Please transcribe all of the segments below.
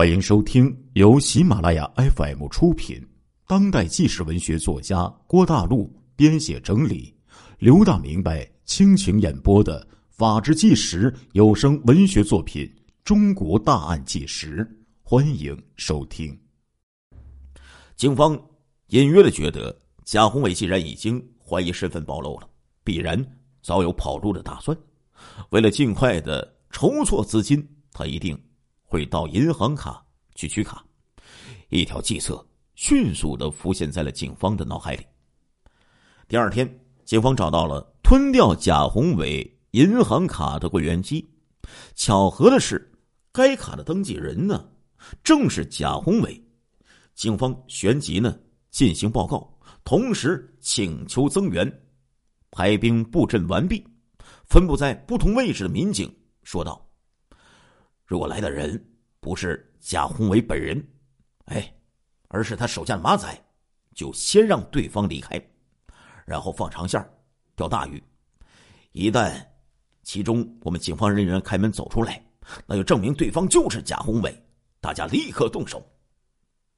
欢迎收听由喜马拉雅 FM 出品、当代纪实文学作家郭大陆编写整理、刘大明白倾情演播的《法制纪实》有声文学作品《中国大案纪实》，欢迎收听。警方隐约的觉得，贾宏伟既然已经怀疑身份暴露了，必然早有跑路的打算。为了尽快的筹措资金，他一定。会到银行卡去取卡，一条计策迅速的浮现在了警方的脑海里。第二天，警方找到了吞掉贾宏伟银行卡的柜员机。巧合的是，该卡的登记人呢，正是贾宏伟。警方旋即呢进行报告，同时请求增援。排兵布阵完毕，分布在不同位置的民警说道。如果来的人不是贾宏伟本人，哎，而是他手下的马仔，就先让对方离开，然后放长线钓大鱼。一旦其中我们警方人员开门走出来，那就证明对方就是贾宏伟，大家立刻动手。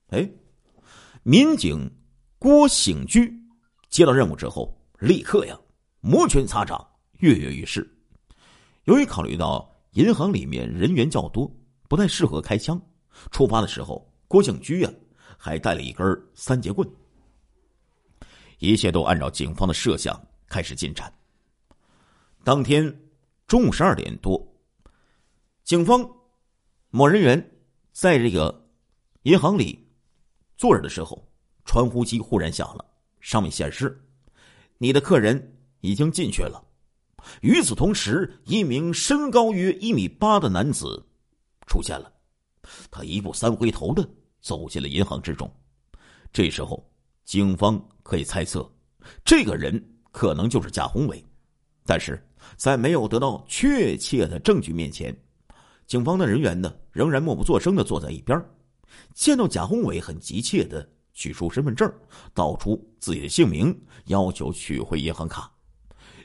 哎，民警郭醒居接到任务之后，立刻呀摩拳擦掌，跃跃欲试。由于考虑到。银行里面人员较多，不太适合开枪。出发的时候，郭景居呀还带了一根三节棍。一切都按照警方的设想开始进展。当天中午十二点多，警方某人员在这个银行里坐着的时候，传呼机忽然响了，上面显示：“你的客人已经进去了。”与此同时，一名身高约一米八的男子出现了。他一步三回头的走进了银行之中。这时候，警方可以猜测，这个人可能就是贾宏伟。但是在没有得到确切的证据面前，警方的人员呢仍然默不作声的坐在一边。见到贾宏伟很急切的取出身份证，道出自己的姓名，要求取回银行卡。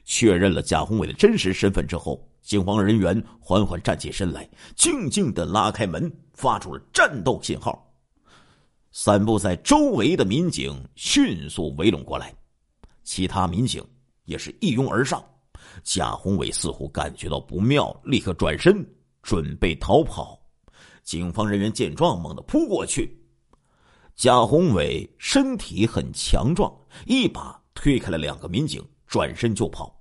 确认了贾宏伟的真实身份之后，警方人员缓缓站起身来，静静的拉开门，发出了战斗信号。散布在周围的民警迅速围拢过来，其他民警也是一拥而上。贾宏伟似乎感觉到不妙，立刻转身准备逃跑。警方人员见状，猛地扑过去。贾宏伟身体很强壮，一把推开了两个民警，转身就跑。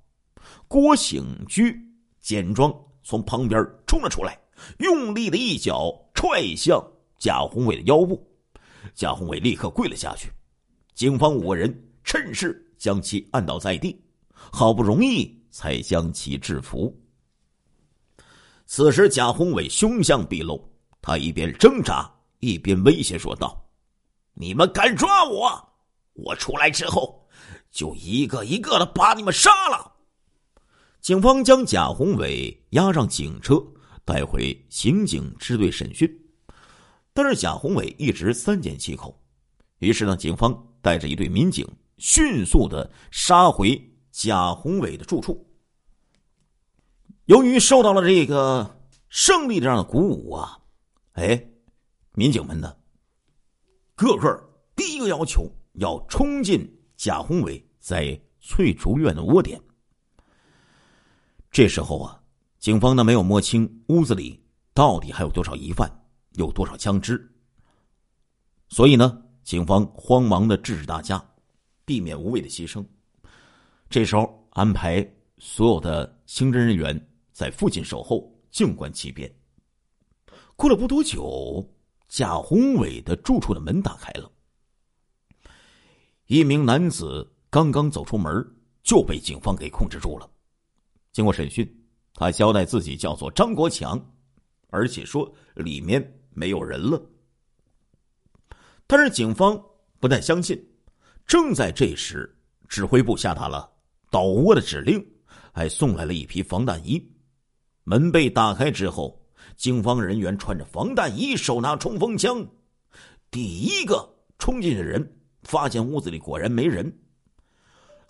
郭醒居简装从旁边冲了出来，用力的一脚踹向贾宏伟的腰部，贾宏伟立刻跪了下去。警方五个人趁势将其按倒在地，好不容易才将其制服。此时，贾宏伟凶相毕露，他一边挣扎，一边威胁说道：“你们敢抓我，我出来之后就一个一个的把你们杀了。”警方将贾宏伟押上警车，带回刑警支队审讯。但是贾宏伟一直三缄其口。于是呢，警方带着一队民警迅速的杀回贾宏伟的住处。由于受到了这个胜利这样的鼓舞啊，哎，民警们呢，个个第一个要求要冲进贾宏伟在翠竹院的窝点。这时候啊，警方呢没有摸清屋子里到底还有多少疑犯，有多少枪支。所以呢，警方慌忙的制止大家，避免无谓的牺牲。这时候安排所有的刑侦人员在附近守候，静观其变。过了不多久，贾宏伟的住处的门打开了，一名男子刚刚走出门，就被警方给控制住了。经过审讯，他交代自己叫做张国强，而且说里面没有人了。但是警方不太相信。正在这时，指挥部下达了倒窝的指令，还送来了一批防弹衣。门被打开之后，警方人员穿着防弹衣，手拿冲锋枪，第一个冲进去的人发现屋子里果然没人。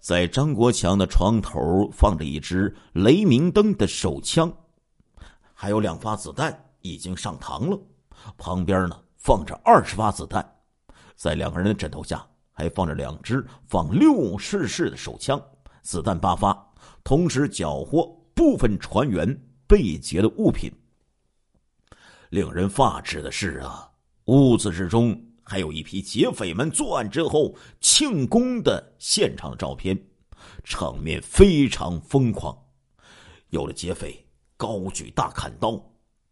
在张国强的床头放着一支雷明灯的手枪，还有两发子弹已经上膛了。旁边呢放着二十发子弹，在两个人的枕头下还放着两支仿六式式的手枪，子弹八发，同时缴获部分船员被劫的物品。令人发指的是啊，屋子之中还有一批劫匪们作案之后庆功的现场照片，场面非常疯狂。有的劫匪高举大砍刀，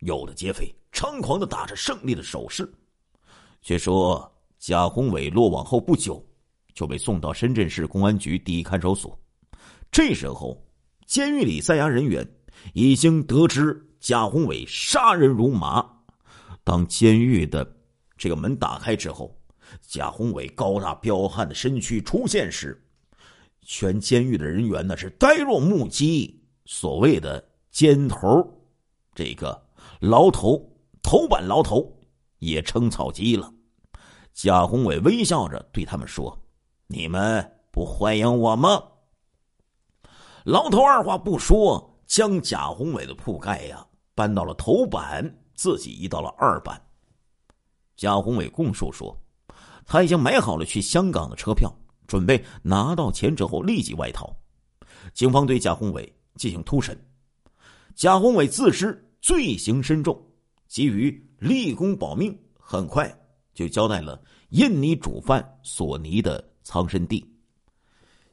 有的劫匪猖狂的打着胜利的手势。据说贾宏伟落网后不久，就被送到深圳市公安局第一看守所。这时候，监狱里在押人员已经得知贾宏伟杀人如麻。当监狱的这个门打开之后，贾宏伟高大彪悍的身躯出现时，全监狱的人员呢是呆若木鸡。所谓的尖头，这个牢头头版牢头也称草鸡了。贾宏伟微笑着对他们说：“你们不欢迎我吗？”牢头二话不说，将贾宏伟的铺盖呀搬到了头版。自己移到了二班。贾宏伟供述说，他已经买好了去香港的车票，准备拿到钱之后立即外逃。警方对贾宏伟进行突审，贾宏伟自知罪行深重，急于立功保命，很快就交代了印尼主犯索尼的藏身地。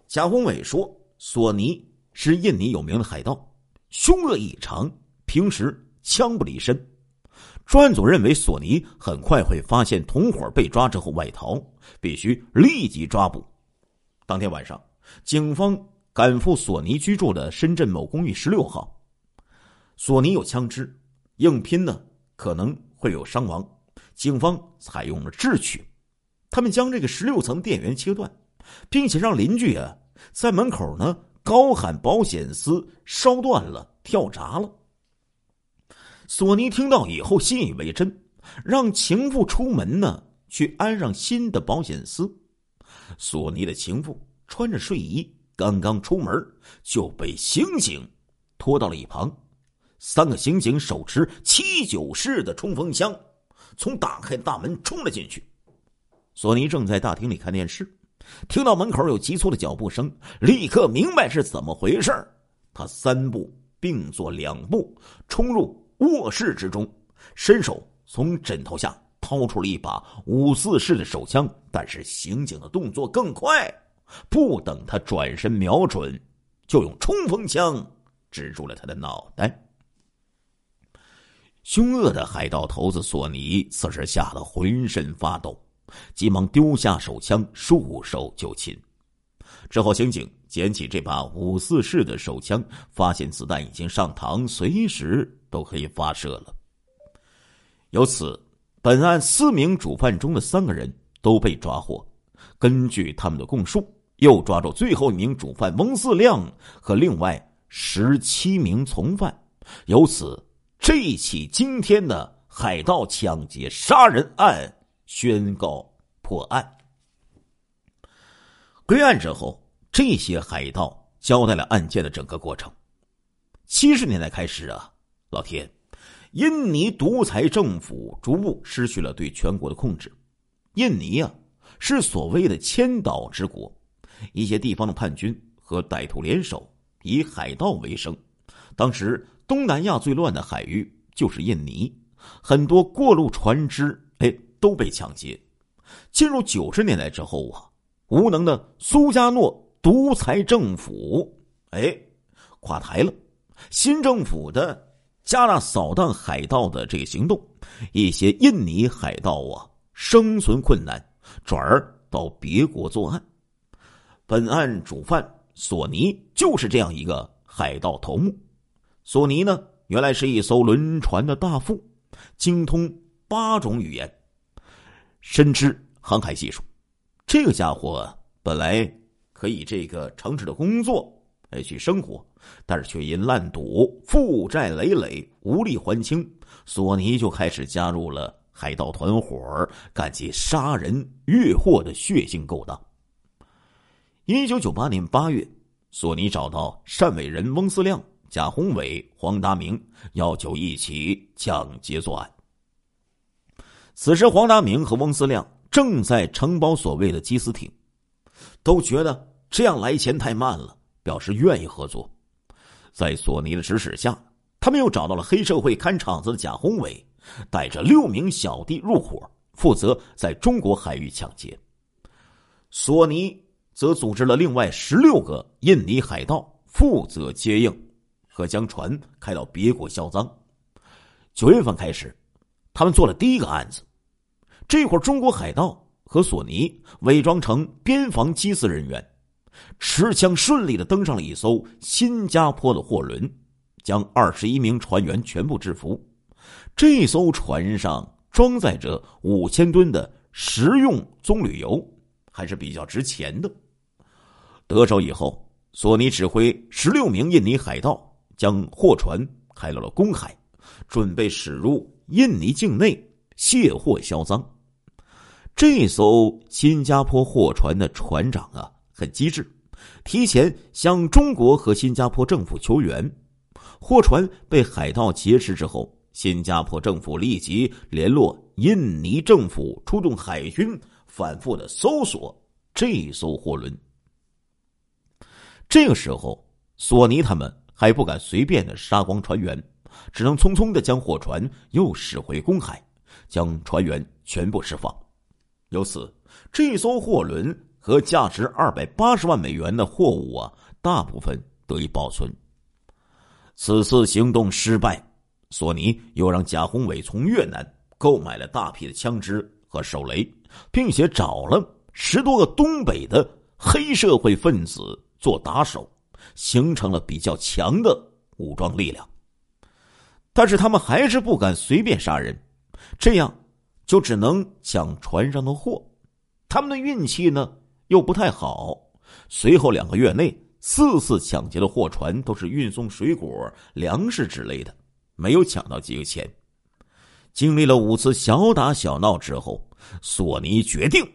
贾宏伟说，索尼是印尼有名的海盗，凶恶异常，平时枪不离身。专案组认为索尼很快会发现同伙被抓之后外逃，必须立即抓捕。当天晚上，警方赶赴索尼居住的深圳某公寓十六号。索尼有枪支，硬拼呢可能会有伤亡。警方采用了智取，他们将这个十六层电源切断，并且让邻居啊在门口呢高喊保险丝烧断了、跳闸了。索尼听到以后信以为真，让情妇出门呢，去安上新的保险丝。索尼的情妇穿着睡衣，刚刚出门就被刑警拖到了一旁。三个刑警手持七九式的冲锋枪，从打开大门冲了进去。索尼正在大厅里看电视，听到门口有急促的脚步声，立刻明白是怎么回事他三步并作两步冲入。卧室之中，伸手从枕头下掏出了一把五四式的手枪，但是刑警的动作更快，不等他转身瞄准，就用冲锋枪指住了他的脑袋。凶恶的海盗头子索尼此时吓得浑身发抖，急忙丢下手枪，束手就擒。之后，刑警捡起这把五四式的手枪，发现子弹已经上膛，随时。都可以发射了。由此，本案四名主犯中的三个人都被抓获。根据他们的供述，又抓住最后一名主犯翁四亮和另外十七名从犯。由此，这起惊天的海盗抢劫杀人案宣告破案。归案之后，这些海盗交代了案件的整个过程。七十年代开始啊。老天，印尼独裁政府逐步失去了对全国的控制。印尼啊，是所谓的千岛之国，一些地方的叛军和歹徒联手，以海盗为生。当时东南亚最乱的海域就是印尼，很多过路船只哎都被抢劫。进入九十年代之后啊，无能的苏加诺独裁政府哎垮台了，新政府的。加大扫荡海盗的这个行动，一些印尼海盗啊生存困难，转而到别国作案。本案主犯索尼就是这样一个海盗头目。索尼呢，原来是一艘轮船的大副，精通八种语言，深知航海技术。这个家伙本来可以这个诚实的工作。来去生活，但是却因烂赌负债累累，无力还清。索尼就开始加入了海盗团伙，干起杀人越货的血腥勾当。一九九八年八月，索尼找到单伟人翁思亮、贾宏伟、黄达明，要求一起抢劫作案。此时，黄达明和翁思亮正在承包所谓的缉私艇，都觉得这样来钱太慢了，表示愿意合作。在索尼的指使下，他们又找到了黑社会看场子的贾宏伟，带着六名小弟入伙，负责在中国海域抢劫。索尼则组织了另外十六个印尼海盗，负责接应和将船开到别国销赃。九月份开始，他们做了第一个案子。这会儿，中国海盗和索尼伪装成边防缉私人员，持枪顺利的登上了一艘新加坡的货轮，将二十一名船员全部制服。这艘船上装载着五千吨的食用棕榈油，还是比较值钱的。得手以后，索尼指挥十六名印尼海盗将货船开到了公海。准备驶入印尼境内卸货销赃。这艘新加坡货船的船长啊，很机智，提前向中国和新加坡政府求援。货船被海盗劫持之后，新加坡政府立即联络印尼政府，出动海军，反复的搜索这艘货轮。这个时候，索尼他们还不敢随便的杀光船员。只能匆匆的将货船又驶回公海，将船员全部释放。由此，这艘货轮和价值二百八十万美元的货物啊，大部分得以保存。此次行动失败，索尼又让贾宏伟从越南购买了大批的枪支和手雷，并且找了十多个东北的黑社会分子做打手，形成了比较强的武装力量。但是他们还是不敢随便杀人，这样就只能抢船上的货。他们的运气呢又不太好，随后两个月内四次抢劫的货船都是运送水果、粮食之类的，没有抢到几个钱。经历了五次小打小闹之后，索尼决定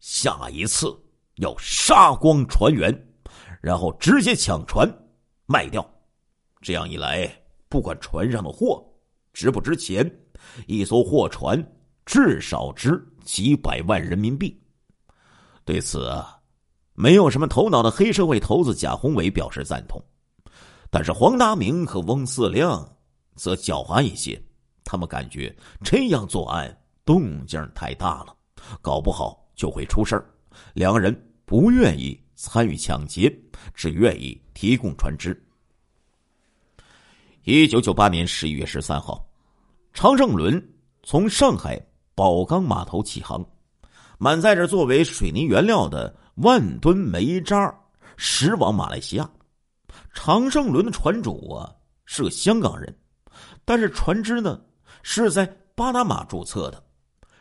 下一次要杀光船员，然后直接抢船卖掉。这样一来。不管船上的货值不值钱，一艘货船至少值几百万人民币。对此，没有什么头脑的黑社会头子贾宏伟表示赞同，但是黄达明和翁四亮则狡猾一些，他们感觉这样作案动静太大了，搞不好就会出事儿。两人不愿意参与抢劫，只愿意提供船只。一九九八年十一月十三号，长胜轮从上海宝钢码头起航，满载着作为水泥原料的万吨煤渣驶往马来西亚。长胜轮的船主啊是个香港人，但是船只呢是在巴拿马注册的，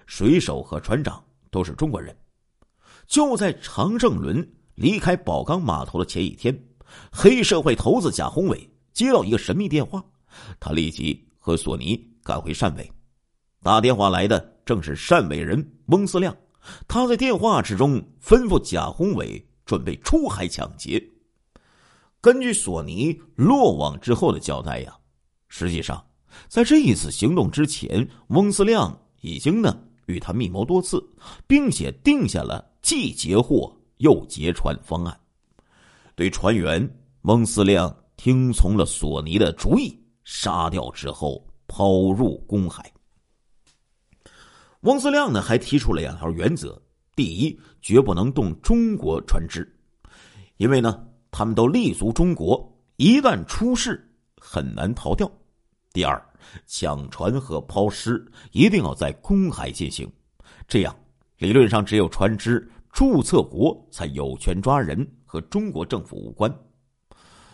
水手和船长都是中国人。就在长胜轮离开宝钢码头的前一天，黑社会头子贾宏伟。接到一个神秘电话，他立即和索尼赶回汕尾。打电话来的正是汕尾人翁思亮，他在电话之中吩咐贾宏伟准备出海抢劫。根据索尼落网之后的交代呀，实际上在这一次行动之前，翁思亮已经呢与他密谋多次，并且定下了既劫货又劫船方案。对船员翁思亮。听从了索尼的主意，杀掉之后抛入公海。翁思亮呢还提出了两条原则：第一，绝不能动中国船只，因为呢他们都立足中国，一旦出事很难逃掉；第二，抢船和抛尸一定要在公海进行，这样理论上只有船只注册国才有权抓人，和中国政府无关。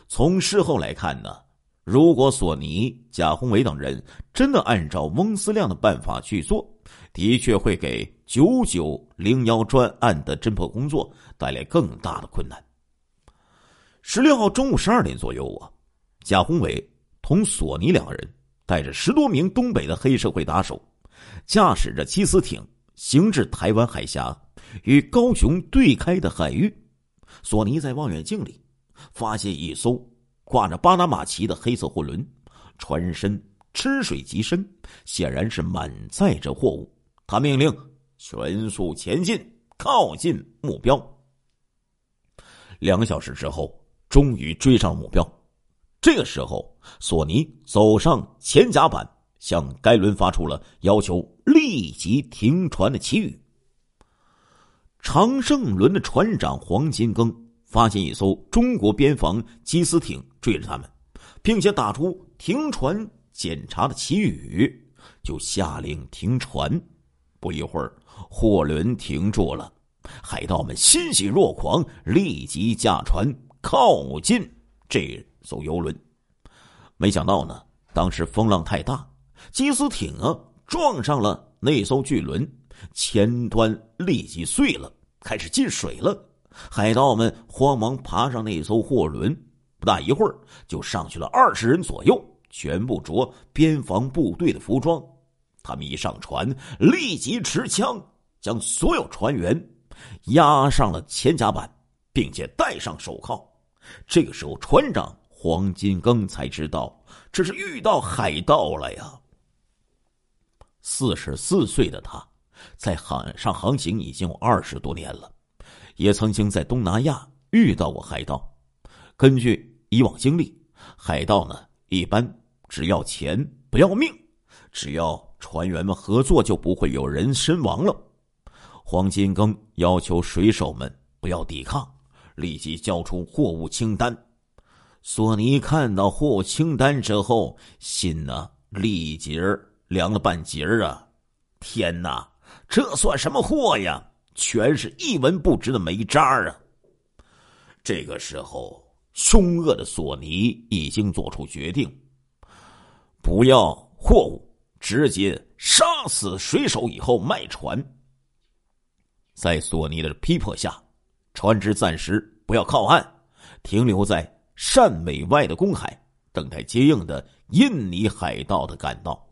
从事后来看呢，如果索尼、贾宏伟等人真的按照翁思亮的办法去做，的确会给九九零幺专案的侦破工作带来更大的困难。十六号中午十二点左右啊，贾宏伟同索尼两人带着十多名东北的黑社会打手，驾驶着缉私艇行至台湾海峡与高雄对开的海域。索尼在望远镜里。发现一艘挂着巴拿马旗的黑色货轮，船身吃水极深，显然是满载着货物。他命令全速前进，靠近目标。两个小时之后，终于追上了目标。这个时候，索尼走上前甲板，向该轮发出了要求立即停船的旗语。长胜轮的船长黄金庚发现一艘中国边防缉私艇追着他们，并且打出停船检查的旗语，就下令停船。不一会儿，货轮停住了，海盗们欣喜若狂，立即驾船靠近这。艘游轮，没想到呢，当时风浪太大，缉私艇啊撞上了那艘巨轮，前端立即碎了，开始进水了。海盗们慌忙爬上那艘货轮，不大一会儿就上去了二十人左右，全部着边防部队的服装。他们一上船，立即持枪将所有船员押上了前甲板，并且戴上手铐。这个时候，船长。黄金庚才知道，这是遇到海盗了呀。四十四岁的他，在海上航行已经有二十多年了，也曾经在东南亚遇到过海盗。根据以往经历，海盗呢一般只要钱不要命，只要船员们合作，就不会有人身亡了。黄金庚要求水手们不要抵抗，立即交出货物清单。索尼看到货物清单之后，心呢立即凉了半截儿啊！天哪，这算什么货呀？全是一文不值的煤渣啊！这个时候，凶恶的索尼已经做出决定：不要货物，直接杀死水手以后卖船。在索尼的逼迫下，船只暂时不要靠岸，停留在。汕尾外的公海，等待接应的印尼海盗的赶到。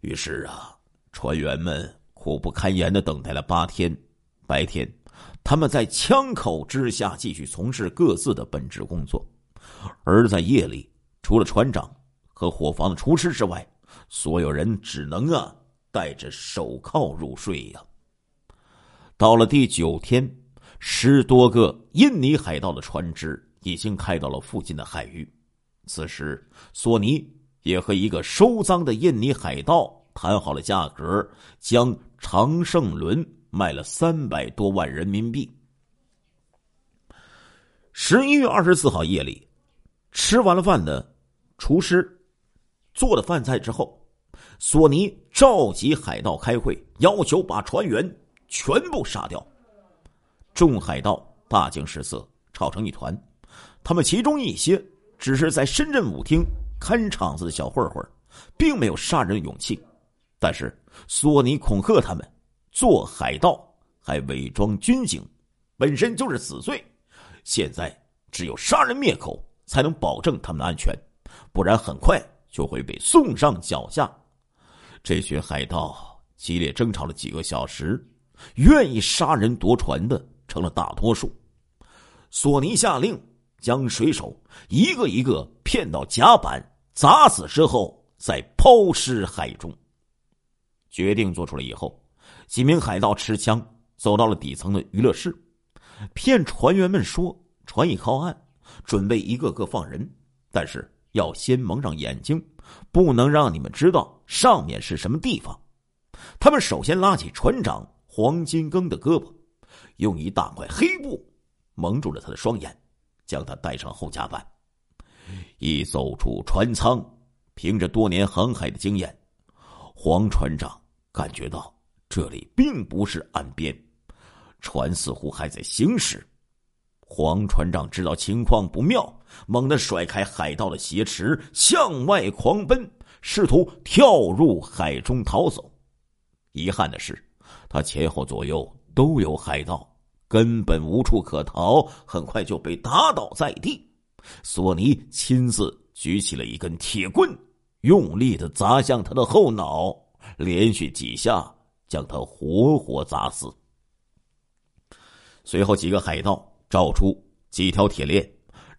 于是啊，船员们苦不堪言的等待了八天。白天，他们在枪口之下继续从事各自的本职工作；而在夜里，除了船长和伙房的厨师之外，所有人只能啊戴着手铐入睡呀。到了第九天，十多个印尼海盗的船只。已经开到了附近的海域。此时，索尼也和一个收赃的印尼海盗谈好了价格，将长胜轮卖了三百多万人民币。十一月二十四号夜里，吃完了饭的厨师做了饭菜之后，索尼召集海盗开会，要求把船员全部杀掉。众海盗大惊失色，吵成一团。他们其中一些只是在深圳舞厅看场子的小混混，并没有杀人的勇气。但是索尼恐吓他们，做海盗还伪装军警，本身就是死罪。现在只有杀人灭口，才能保证他们的安全，不然很快就会被送上脚下。这群海盗激烈争吵了几个小时，愿意杀人夺船的成了大多数。索尼下令。将水手一个一个骗到甲板砸死之后，再抛尸海中。决定做出来以后，几名海盗持枪走到了底层的娱乐室，骗船员们说船已靠岸，准备一个个放人，但是要先蒙上眼睛，不能让你们知道上面是什么地方。他们首先拉起船长黄金庚的胳膊，用一大块黑布蒙住了他的双眼。将他带上后甲板，一走出船舱，凭着多年航海的经验，黄船长感觉到这里并不是岸边，船似乎还在行驶。黄船长知道情况不妙，猛地甩开海盗的挟持，向外狂奔，试图跳入海中逃走。遗憾的是，他前后左右都有海盗。根本无处可逃，很快就被打倒在地。索尼亲自举起了一根铁棍，用力的砸向他的后脑，连续几下将他活活砸死。随后，几个海盗找出几条铁链，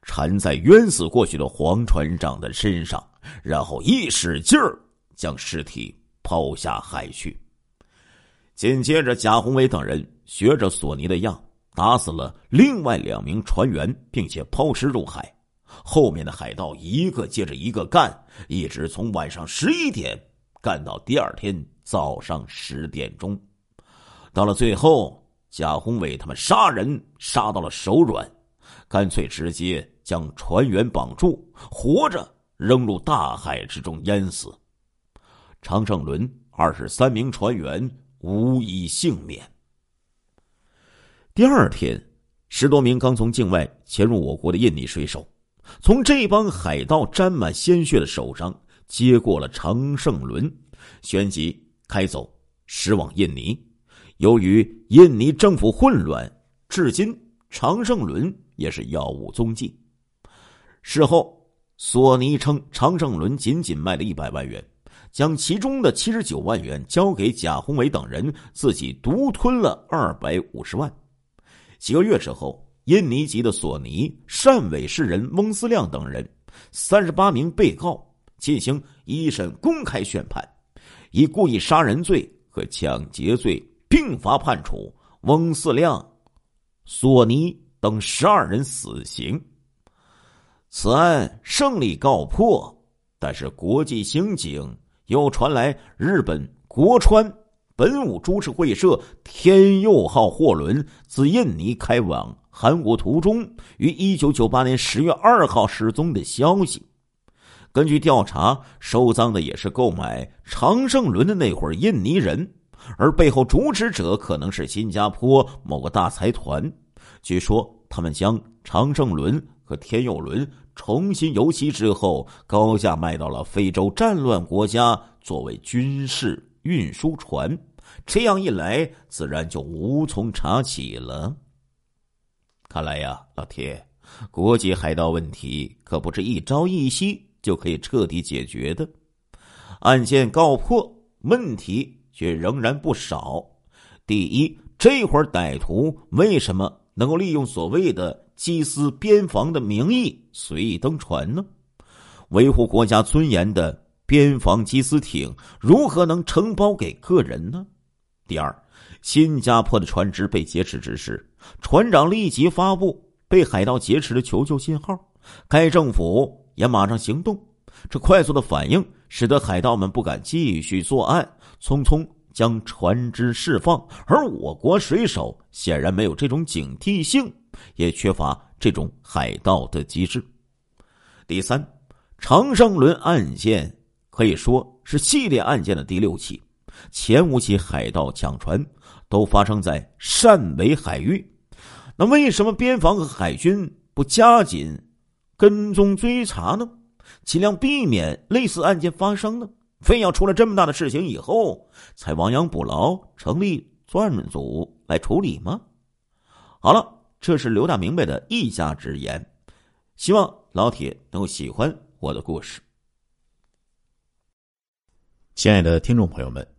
缠在冤死过去的黄船长的身上，然后一使劲儿将尸体抛下海去。紧接着，贾宏伟等人学着索尼的样，打死了另外两名船员，并且抛尸入海。后面的海盗一个接着一个干，一直从晚上十一点干到第二天早上十点钟。到了最后，贾宏伟他们杀人杀到了手软，干脆直接将船员绑住，活着扔入大海之中淹死。常胜伦二十三名船员无一幸免。第二天，十多名刚从境外潜入我国的印尼水手。从这帮海盗沾满鲜血的手上接过了长胜轮，旋即开走，驶往印尼。由于印尼政府混乱，至今长胜轮也是杳无踪迹。事后，索尼称长胜轮仅仅卖了一百万元，将其中的七十九万元交给贾宏伟等人，自己独吞了二百五十万。几个月之后。印尼籍的索尼、汕尾市人翁思亮等人，三十八名被告进行一审公开宣判，以故意杀人罪和抢劫罪并罚判处翁思亮、索尼等十二人死刑。此案胜利告破，但是国际刑警又传来日本国川本武株式会社天佑号货轮自印尼开往。韩国途中于一九九八年十月二号失踪的消息，根据调查，收赃的也是购买长胜轮的那伙印尼人，而背后主使者可能是新加坡某个大财团。据说他们将长胜轮和天佑轮重新油漆之后，高价卖到了非洲战乱国家作为军事运输船，这样一来，自然就无从查起了。看来呀，老铁，国际海盗问题可不是一朝一夕就可以彻底解决的。案件告破，问题却仍然不少。第一，这会儿歹徒为什么能够利用所谓的缉私边防的名义随意登船呢？维护国家尊严的边防缉私艇如何能承包给个人呢？第二。新加坡的船只被劫持之时，船长立即发布被海盗劫持的求救信号，该政府也马上行动。这快速的反应使得海盗们不敢继续作案，匆匆将船只释放。而我国水手显然没有这种警惕性，也缺乏这种海盗的机制。第三，长胜轮案件可以说是系列案件的第六起，前五起海盗抢船。都发生在汕尾海域，那为什么边防和海军不加紧跟踪追查呢？尽量避免类似案件发生呢？非要出了这么大的事情以后才亡羊补牢，成立专案组来处理吗？好了，这是刘大明白的一家之言，希望老铁能够喜欢我的故事。亲爱的听众朋友们。